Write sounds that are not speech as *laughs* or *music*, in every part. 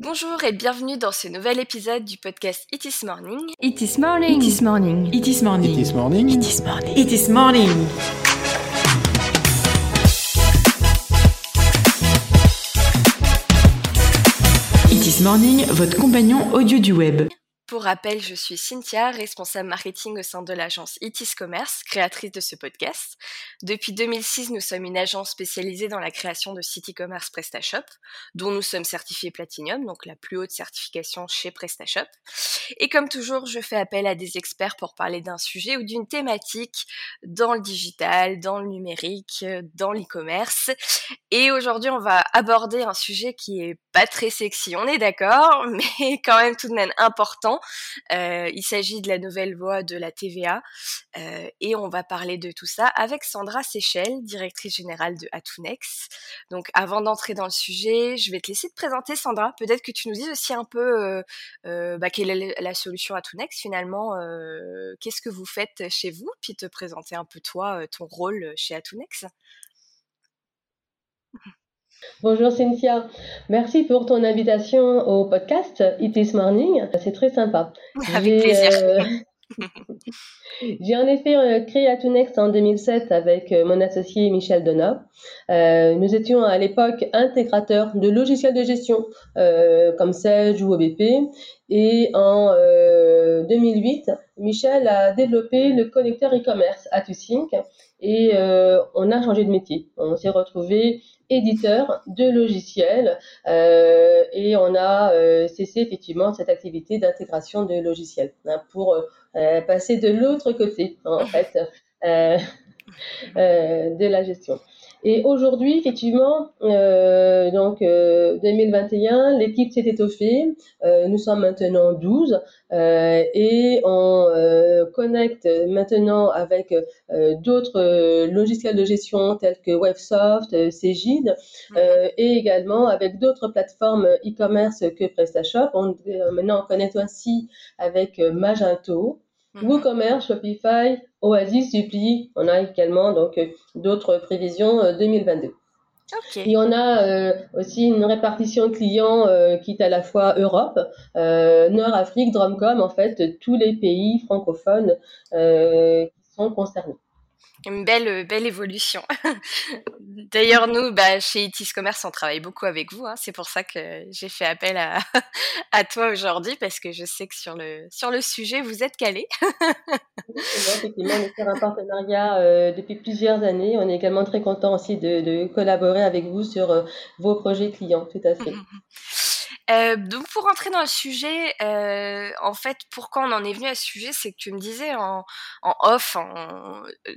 Bonjour et bienvenue dans ce nouvel épisode du podcast It is Morning. It is morning. It is morning. It is morning. It is morning. It is morning. It is morning. It is morning, votre compagnon audio du web. Pour rappel, je suis Cynthia, responsable marketing au sein de l'agence Itis Commerce, créatrice de ce podcast. Depuis 2006, nous sommes une agence spécialisée dans la création de sites e-commerce PrestaShop, dont nous sommes certifiés Platinum, donc la plus haute certification chez PrestaShop. Et comme toujours, je fais appel à des experts pour parler d'un sujet ou d'une thématique dans le digital, dans le numérique, dans l'e-commerce. Et aujourd'hui, on va aborder un sujet qui est pas très sexy, on est d'accord, *laughs* mais quand même tout de même important euh, il s'agit de la nouvelle voie de la TVA euh, et on va parler de tout ça avec Sandra Seychelles, directrice générale de Atunex. Donc avant d'entrer dans le sujet, je vais te laisser te présenter Sandra. Peut-être que tu nous dises aussi un peu euh, bah, quelle est la solution Atunex finalement, qu'est-ce que vous faites chez vous, puis te présenter un peu toi, ton rôle chez Atunex. Bonjour Cynthia, merci pour ton invitation au podcast It is Morning, c'est très sympa. *laughs* Avec plaisir. Euh, *laughs* j'ai en effet euh, créé Atunext en 2007 avec euh, mon associé Michel Donat. nous étions à l'époque intégrateurs de logiciels de gestion comme Sage ou OBP. Et en 2008, Michel a développé le connecteur e-commerce AtuSync et on a changé de métier. On s'est retrouvé éditeur de logiciels euh, et on a euh, cessé effectivement cette activité d'intégration de logiciels hein, pour euh, passer de l'autre côté en fait de la gestion. Et aujourd'hui, effectivement, euh, donc 2021, euh, l'équipe s'est étoffée. Euh, nous sommes maintenant 12 euh, et on connecte maintenant avec d'autres logiciels de gestion tels que Websoft, Cegid mhm. et également avec d'autres plateformes e-commerce que PrestaShop. On, maintenant, on connecte aussi avec Magento. Mhm. WooCommerce, Shopify, Oasis, Supply. On a également donc euh, d'autres prévisions 2022. Euh, Et on a euh, aussi une répartition clients qui est à la fois Europe, Nord-Afrique, Drumcom, en fait, tous les pays francophones qui sont concernés une belle, belle évolution. *laughs* D'ailleurs, nous, bah, chez Itis Commerce, on travaille beaucoup avec vous. Hein. C'est pour ça que j'ai fait appel à, *laughs* à toi aujourd'hui, parce que je sais que sur le, sur le sujet, vous êtes calé. *laughs* effectivement, on est sur un partenariat euh, depuis plusieurs années. On est également très content aussi de, de collaborer avec vous sur euh, vos projets clients, tout à fait. Euh, donc pour rentrer dans le sujet, euh, en fait, pourquoi on en est venu à ce sujet, c'est que tu me disais en, off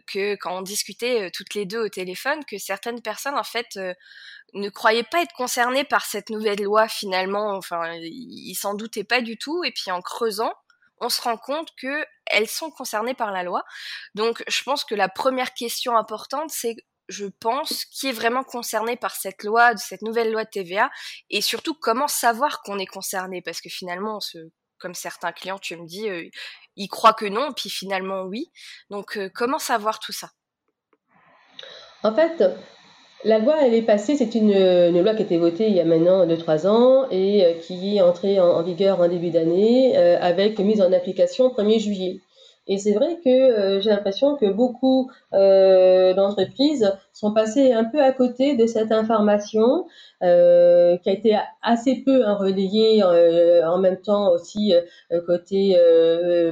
que quand on discutait euh, toutes les deux au téléphone, que certaines personnes en fait euh, ne croyaient pas être concernées par cette nouvelle loi finalement. Enfin, ils s'en doutaient pas du tout. Et puis en creusant, on se rend compte que elles sont concernées par la loi. Donc je pense que la première question importante, c'est je pense, qui est vraiment concerné par cette loi, cette nouvelle loi de TVA, et surtout comment savoir qu'on est concerné, parce que finalement, comme certains clients, tu me dis, euh, ils croient que non, puis finalement oui. Donc euh, comment savoir tout ça? En fait, la loi, elle est passée, c'est une, loi qui a été votée il y a maintenant 2-3 ans et euh, qui est entrée en, vigueur en début d'année avec mise en application 1er juillet. Et c'est vrai que euh, j'ai l'impression que beaucoup euh, d'entreprises sont passées un peu à côté de cette information euh, qui a été assez peu hein, relayée en même temps aussi côté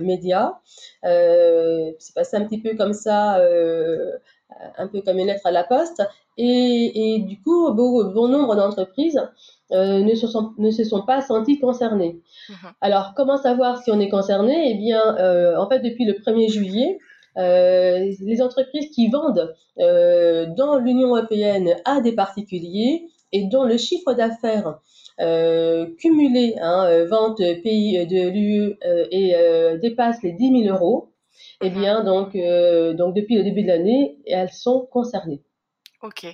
médias. c'est passé un petit peu comme ça, un peu comme une lettre à la poste. Et, et du coup, bon, bon nombre d'entreprises euh, ne, se sont, ne se sont pas sentis concernés. Mhm. Alors, comment savoir si on est concerné? Eh bien, euh, en fait, depuis le 1er juillet, euh, les entreprises qui vendent euh, dans l'Union européenne à des particuliers et dont le chiffre d'affaires euh, cumulé, hein, vente pays de l'UE et dépasse les 10 000 euros, eh mhm. bien, donc, donc depuis le début de l'année, elles sont concernées. Ok.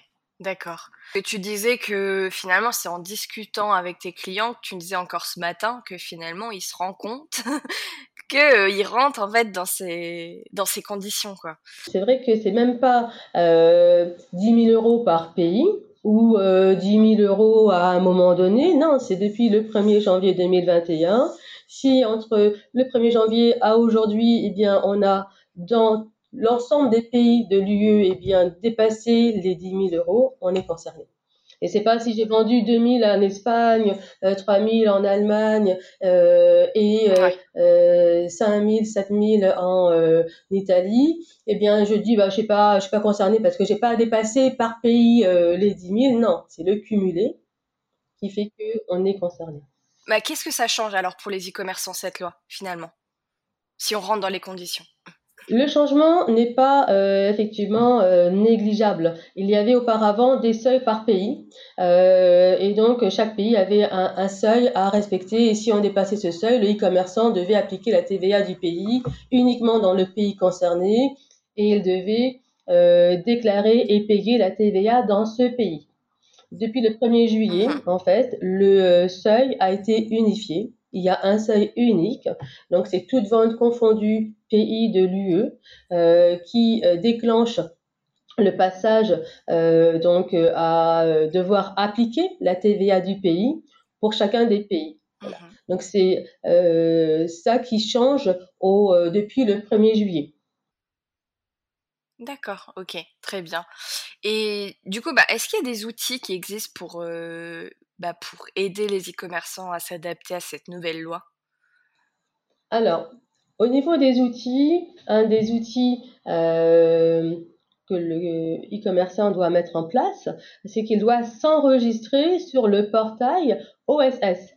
D'accord. Et tu disais que finalement, c'est en discutant avec tes clients que tu me disais encore ce matin que finalement, ils se rendent compte *laughs* qu'ils euh, rentrent en fait dans ces, dans ces conditions. quoi. C'est vrai que c'est même pas euh, 10 000 euros par pays. ou 10 000 euros à un moment donné. Non, c'est depuis le 1er janvier 2021. Si entre le 1er janvier à aujourd'hui, eh bien, on a dans l'ensemble des pays de l'UE eh bien, dépassé les 10 000 euros, on est concerné. Et c'est pas si j'ai vendu 2000 en Espagne, euh, 3000 en Allemagne euh, et euh, 5000, 7000 en euh, Italie. Eh bien, je dis, bah, je sais pas, je suis pas concerné parce que j'ai pas dépassé par pays euh, les 10 000. Non, c'est le cumulé qui fait que on est concerné. Bah, qu'est-ce que ça change alors pour les e-commerçants cette loi finalement, si on rentre dans les conditions le changement n'est pas euh, effectivement euh, négligeable. Il y avait auparavant des seuils par pays euh, et donc chaque pays avait un, un, seuil à respecter et si on dépassait ce seuil, le e-commerçant devait appliquer la TVA du pays uniquement dans le pays concerné et il devait déclarer et payer la TVA dans ce pays. Depuis le 1er juillet, mhm. en fait, le seuil a été unifié il y a un seuil unique. Donc, c'est toute vente confondue pays de l'UE euh, qui euh, déclenche le passage euh, donc à devoir appliquer la TVA du pays pour chacun des pays. Mhm. Donc c'est ça qui change au, depuis le 1er juillet. D'accord, ok, très bien. Et du coup, bah, est-ce qu'il y a des outils qui existent pour, bah, pour aider les e-commerçants à s'adapter à cette nouvelle loi? Alors, au niveau des outils, un des outils euh, que le e-commerçant doit mettre en place, c'est qu'il doit s'enregistrer sur le portail OSS.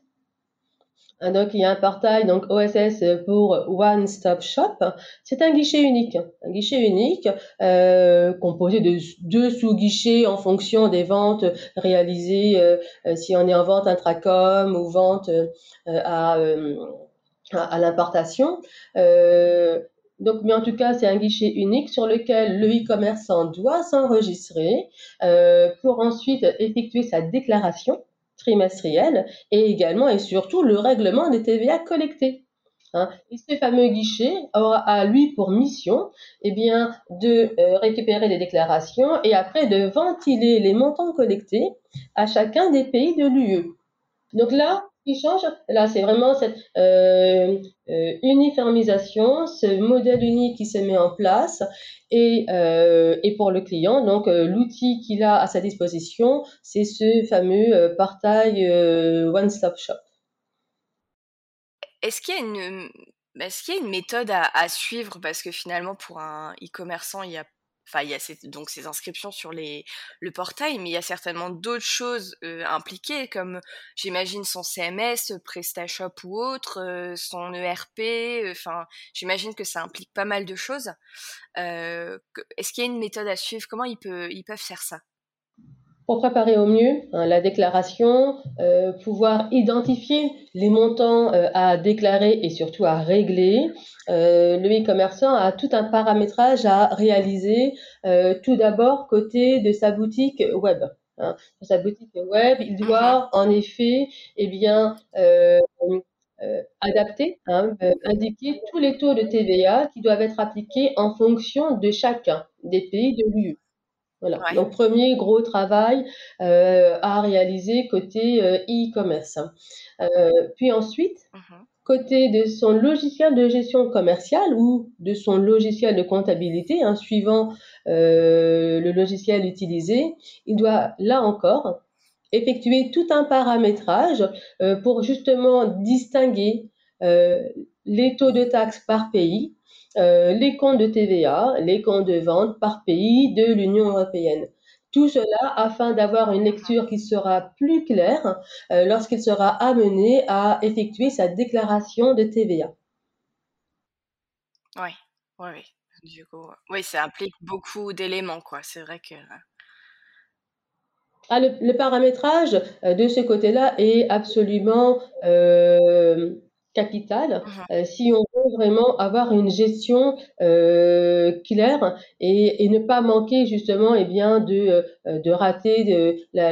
Donc il y a un portail donc OSS pour One Stop Shop. C'est un guichet unique, un guichet unique euh, composé de deux sous-guichets en fonction des ventes réalisées, euh, euh, si on est en vente intracom ou vente à, à, l'importation. Donc, mais en tout cas, c'est un guichet unique sur lequel le e-commerçant doit s'enregistrer pour ensuite effectuer sa déclaration trimestriel et également et surtout le règlement des TVA collectés. Hein. Ce fameux guichet aura à lui pour mission eh bien, de euh, récupérer les déclarations et après de ventiler les montants collectés à chacun des pays de l'UE. Donc là, change, là, c'est vraiment cette euh, euh, uniformisation, ce modèle unique qui se met en place. Et, euh, et pour le client, donc l'outil qu'il a à sa disposition, c'est ce fameux portail One Stop Shop. Est-ce qu'il y a une est-ce qu'il y a une méthode à, à, suivre? Parce que finalement pour un e-commerçant il y a Enfin, il y a donc ces inscriptions sur les, le portail, mais il y a certainement d'autres choses euh, impliquées, comme j'imagine son CMS, PrestaShop ou autre, euh, son ERP. Enfin, j'imagine que ça implique pas mal de choses. Euh, Est-ce qu'il y a une méthode à suivre? Comment ils peuvent faire ça? Pour préparer au mieux hein, la déclaration, euh, pouvoir identifier les montants euh, à déclarer et surtout à régler. Euh, le e-commerçant a tout un paramétrage à réaliser, tout d'abord côté de sa boutique web. Hein. sa boutique web, il doit en effet eh bien, adapter, hein, indiquer tous les taux de TVA qui doivent être appliqués en fonction de chacun des pays de l'UE. Voilà. Donc premier gros travail euh, à réaliser côté euh, e-commerce. Euh, puis ensuite, mmh côté de son logiciel de gestion commerciale ou de son logiciel de comptabilité, hein, suivant euh, le logiciel utilisé, il doit là encore effectuer tout un paramétrage euh, pour justement distinguer euh, les taux de taxes par pays euh, les comptes de TVA, les comptes de vente par pays de l'Union européenne. Tout cela afin d'avoir une lecture qui sera plus claire euh, lorsqu'il sera amené à effectuer sa déclaration de TVA. Oui, oui, oui. Du coup, oui, ça implique beaucoup d'éléments, quoi. C'est vrai que. Ah, le, paramétrage euh, de ce côté-là est absolument capital mmh euh, si on veut vraiment avoir une gestion euh, claire et, et, ne pas manquer justement et eh bien de, euh, de rater de, la,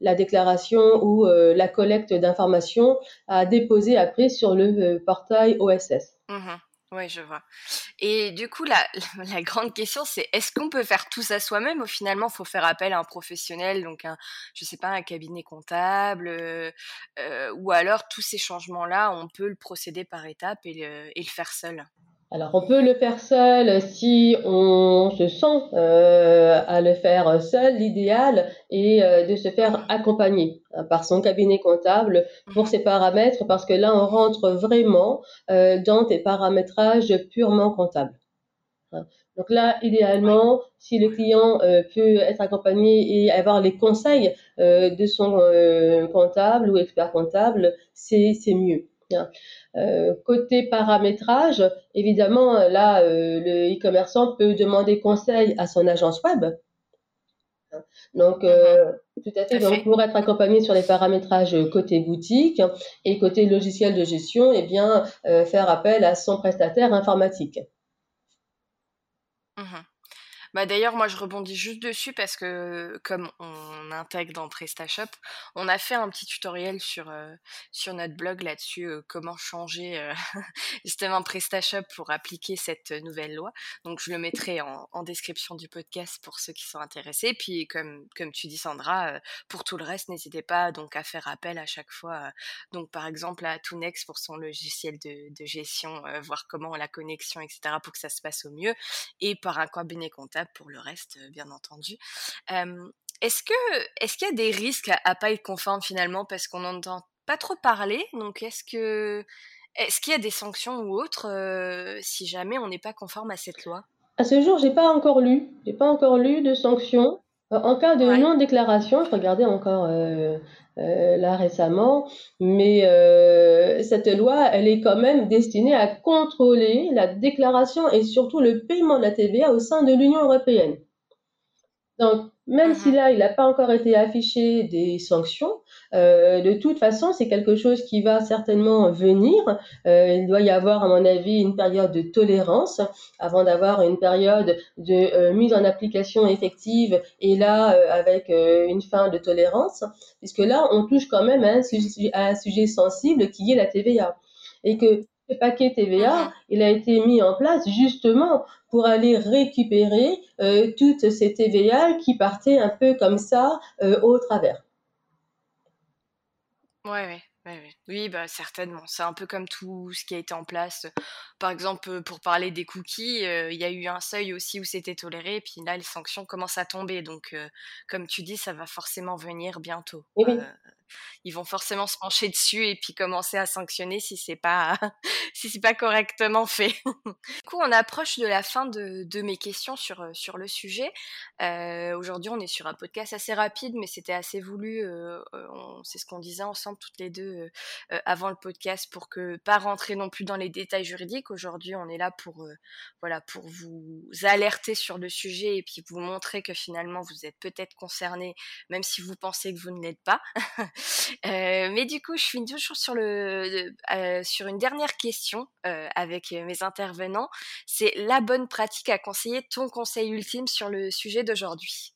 la, déclaration ou euh, la collecte d'informations à déposer après sur le portail OSS. Mmh oui, je vois. Et du coup, la, *laughs* la grande question, c'est est-ce qu'on peut faire tout ça soi-même ou finalement, faut faire appel à un professionnel, donc un, je sais pas, un cabinet comptable, euh, euh, ou alors tous ces changements-là, on peut le procéder par étapes et le, et le faire seul? Alors on peut le faire seul si on se sent euh, à le faire seul. L'idéal est euh, de se faire accompagner hein, par son cabinet comptable pour ses paramètres parce que là on rentre vraiment euh, dans des paramétrages purement comptables. Hein. Donc là, idéalement, si le client peut être accompagné et avoir les conseils de son comptable ou expert comptable, c'est mieux. Hein. Euh, côté paramétrage, évidemment, là, euh, le e-commerçant peut demander conseil à son agence web. Donc, euh, mhm. tout à fait. Donc, pour être accompagné sur les paramétrages côté boutique et côté logiciel de gestion, eh bien, faire appel à son prestataire informatique. Mhm. Bah d'ailleurs, moi je rebondis juste dessus parce que comme on intègre dans PrestaShop, on a fait un petit tutoriel sur euh, sur notre blog là-dessus euh, comment changer euh, *laughs* justement PrestaShop pour appliquer cette nouvelle loi. Donc je le mettrai en, description du podcast pour ceux qui sont intéressés. Puis comme comme tu dis Sandra, pour tout le reste, n'hésitez pas donc à faire appel à chaque fois. donc par exemple à Tunex pour son logiciel de, de gestion, voir comment la connexion etc pour que ça se passe au mieux et par un cabinet comptable pour le reste, euh, bien entendu. est-ce que est-ce qu'il y a des risques à, pas être conforme finalement parce qu'on n'entend pas trop parler? Donc est-ce que est-ce qu'il y a des sanctions ou autres euh, si jamais on n'est pas conforme à cette loi? À ce jour, j'ai pas encore lu. J'ai pas encore lu de sanctions. Euh, en cas de non-déclaration, je regardais encore là récemment, mais cette loi, elle est quand même destinée à contrôler la déclaration et surtout le paiement de la TVA au sein de l'Union européenne. Donc, même si mhm. là, il n'a pas encore été affiché des sanctions, euh, de toute façon, c'est quelque chose qui va certainement venir. Euh, il doit y avoir, à mon avis, une période de tolérance avant d'avoir une période de euh, mise en application effective et là, avec une fin de tolérance, puisque là, on touche quand même à un sujet, à un sujet sensible qui est la TVA. Et que le paquet TVA, il a été mis en place justement pour aller récupérer euh, toutes ces TVA qui partaient un peu comme ça euh, au travers. Ouais, ouais. Oui, bah certainement. C'est un peu comme tout ce qui a été en place. Par exemple, pour parler des cookies, il y a eu un seuil aussi où c'était toléré, puis là, les sanctions commencent à tomber. Donc, comme tu dis, ça va forcément venir bientôt. ils vont forcément se pencher dessus et puis commencer à sanctionner si c'est pas *laughs* si c'est pas correctement fait. du coup, on approche de la fin de, de mes questions sur sur le sujet. Euh, Aujourd'hui, on est sur un podcast assez rapide, mais c'était assez voulu. Euh, c'est ce qu'on disait ensemble toutes les deux avant le podcast pour que pas rentrer non plus dans les détails juridiques. Aujourd'hui, on est là pour euh, voilà pour vous alerter sur le sujet et puis vous montrer que finalement vous êtes peut-être concerné, même si vous pensez que vous ne l'êtes pas. *laughs* mais du coup, je finis toujours sur le sur une dernière question avec mes intervenants. C'est la bonne pratique à conseiller, ton conseil ultime sur le sujet d'aujourd'hui?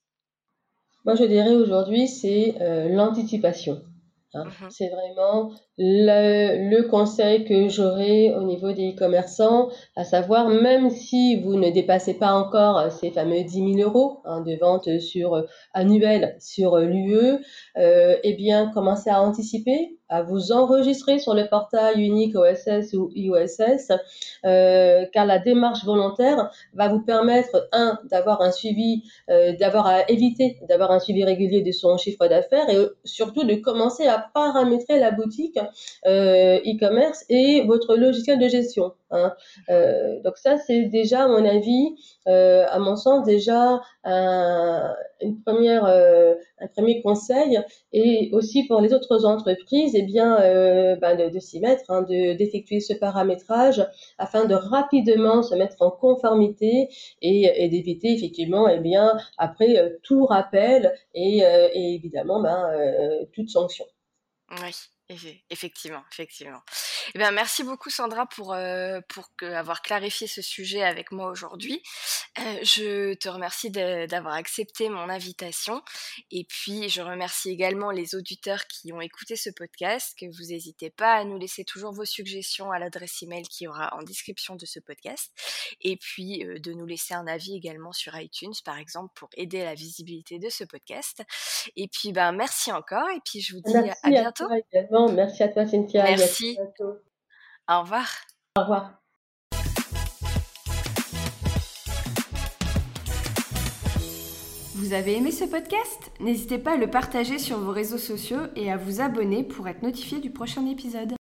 Moi, je dirais aujourd'hui, c'est l'anticipation. Hein. Mmh c'est vraiment le, conseil que j'aurai au niveau des commerçants à savoir même si vous ne dépassez pas encore ces fameux 10 000 euros hein, de vente sur euh, annuel sur euh, l'UE, euh, eh bien commencez à anticiper à vous enregistrer sur le portail unique OSS ou IOSS, euh, car la démarche volontaire va vous permettre, un, d'avoir un suivi, euh, d'avoir à éviter d'avoir un suivi régulier de son chiffre d'affaires et surtout de commencer à paramétrer la boutique euh, e-commerce et votre logiciel de gestion. Hein. Euh, donc ça, c'est déjà, à mon avis, euh, à mon sens, déjà un, une première, euh, un premier conseil. Et aussi pour les autres entreprises, eh bien, euh, ben de, s'y mettre, hein, de, d'effectuer ce paramétrage afin de rapidement se mettre en conformité et, et d'éviter effectivement, eh bien, après euh, tout rappel et, et évidemment, ben, toute sanction. Oui. Effectivement, effectivement. Eh bien, merci beaucoup Sandra pour, euh, pour avoir clarifié ce sujet avec moi aujourd'hui. Euh, je te remercie d'avoir accepté mon invitation et puis je remercie également les auditeurs qui ont écouté ce podcast, que vous n'hésitez pas à nous laisser toujours vos suggestions à l'adresse email qui aura en description de ce podcast et puis euh, de nous laisser un avis également sur iTunes par exemple pour aider à la visibilité de ce podcast. Et puis ben merci encore et puis je vous dis merci à bientôt. toi également. Merci à toi Cynthia. Merci. Au revoir. Au revoir. Vous avez aimé ce podcast? N'hésitez pas à le partager sur vos réseaux sociaux et à vous abonner pour être notifié du prochain épisode.